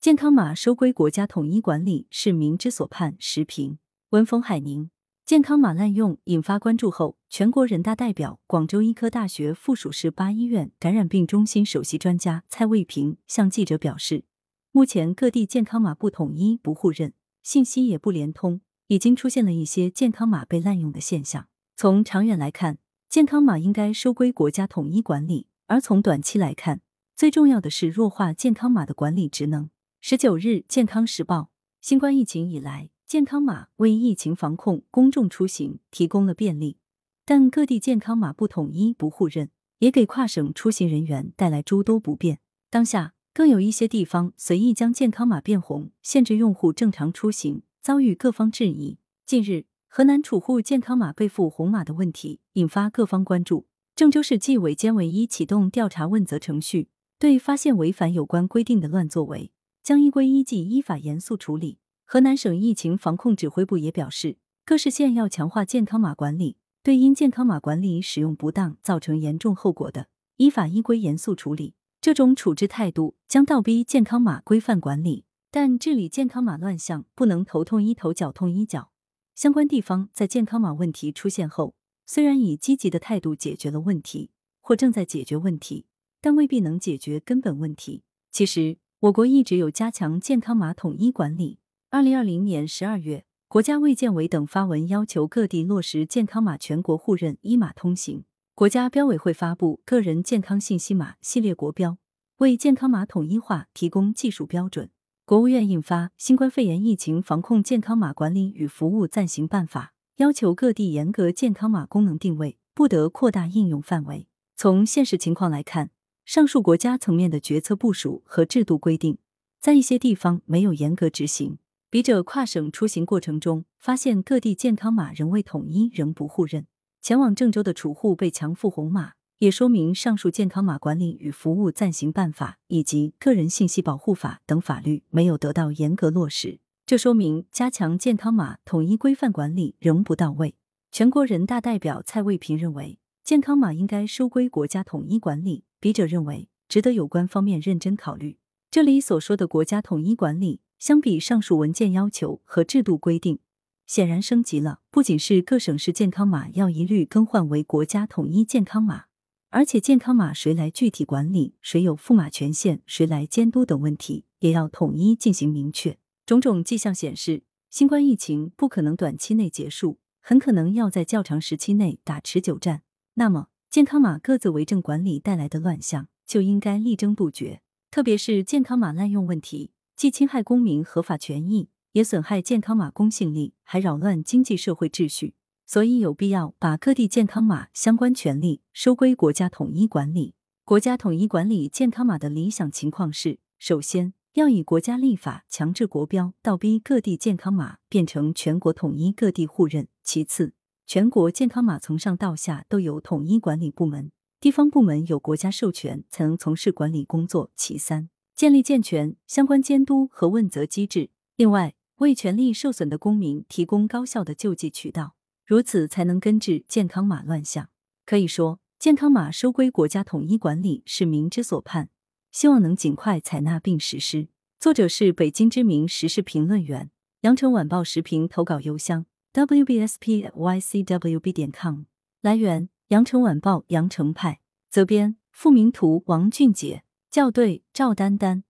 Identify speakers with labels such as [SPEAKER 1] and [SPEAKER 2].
[SPEAKER 1] 健康码收归国家统一管理是民之所盼。时评：文峰海宁。健康码滥用引发关注后，全国人大代表、广州医科大学附属市八医院感染病中心首席专家蔡卫平向记者表示，目前各地健康码不统一、不互认，信息也不连通，已经出现了一些健康码被滥用的现象。从长远来看，健康码应该收归国家统一管理；而从短期来看，最重要的是弱化健康码的管理职能。十九日，《健康时报》：新冠疫情以来，健康码为疫情防控、公众出行提供了便利，但各地健康码不统一、不互认，也给跨省出行人员带来诸多不便。当下，更有一些地方随意将健康码变红，限制用户正常出行，遭遇各方质疑。近日，河南储户健康码被赋红码的问题引发各方关注，郑州市纪委监委已启动调查问责程序，对发现违反有关规定的乱作为。将依规依纪依法严肃处理。河南省疫情防控指挥部也表示，各市县要强化健康码管理，对因健康码管理使用不当造成严重后果的，依法依规严肃处理。这种处置态度将倒逼健康码规范管理。但治理健康码乱象不能头痛医头脚痛医脚。相关地方在健康码问题出现后，虽然以积极的态度解决了问题，或正在解决问题，但未必能解决根本问题。其实。我国一直有加强健康码统一管理。二零二零年十二月，国家卫健委等发文要求各地落实健康码全国互认、一码通行。国家标委会发布个人健康信息码系列国标，为健康码统一化提供技术标准。国务院印发《新冠肺炎疫情防控健康码管理与服务暂行办法》，要求各地严格健康码功能定位，不得扩大应用范围。从现实情况来看，上述国家层面的决策部署和制度规定，在一些地方没有严格执行。笔者跨省出行过程中，发现各地健康码仍未统一，仍不互认。前往郑州的储户被强赋红码，也说明上述健康码管理与服务暂行办法以及个人信息保护法等法律没有得到严格落实。这说明加强健康码统一规范管理仍不到位。全国人大代表蔡卫平认为，健康码应该收归国家统一管理。笔者认为，值得有关方面认真考虑。这里所说的国家统一管理，相比上述文件要求和制度规定，显然升级了。不仅是各省市健康码要一律更换为国家统一健康码，而且健康码谁来具体管理、谁有赋码权限、谁来监督等问题，也要统一进行明确。种种迹象显示，新冠疫情不可能短期内结束，很可能要在较长时期内打持久战。那么，健康码各自为政管理带来的乱象，就应该力争杜绝。特别是健康码滥用问题，既侵害公民合法权益，也损害健康码公信力，还扰乱经济社会秩序。所以有必要把各地健康码相关权利收归国家统一管理。国家统一管理健康码的理想情况是：首先，要以国家立法强制国标，倒逼各地健康码变成全国统一、各地互认；其次，全国健康码从上到下都有统一管理部门，地方部门有国家授权才能从事管理工作。其三，建立健全相关监督和问责机制。另外，为权利受损的公民提供高效的救济渠道，如此才能根治健康码乱象。可以说，健康码收归国家统一管理是民之所盼，希望能尽快采纳并实施。作者是北京知名时事评论员，羊城晚报时评投稿邮箱。Wbspycwb 点 com 来源：羊城晚报羊城派。责编：付明图王俊杰。校对：赵丹丹。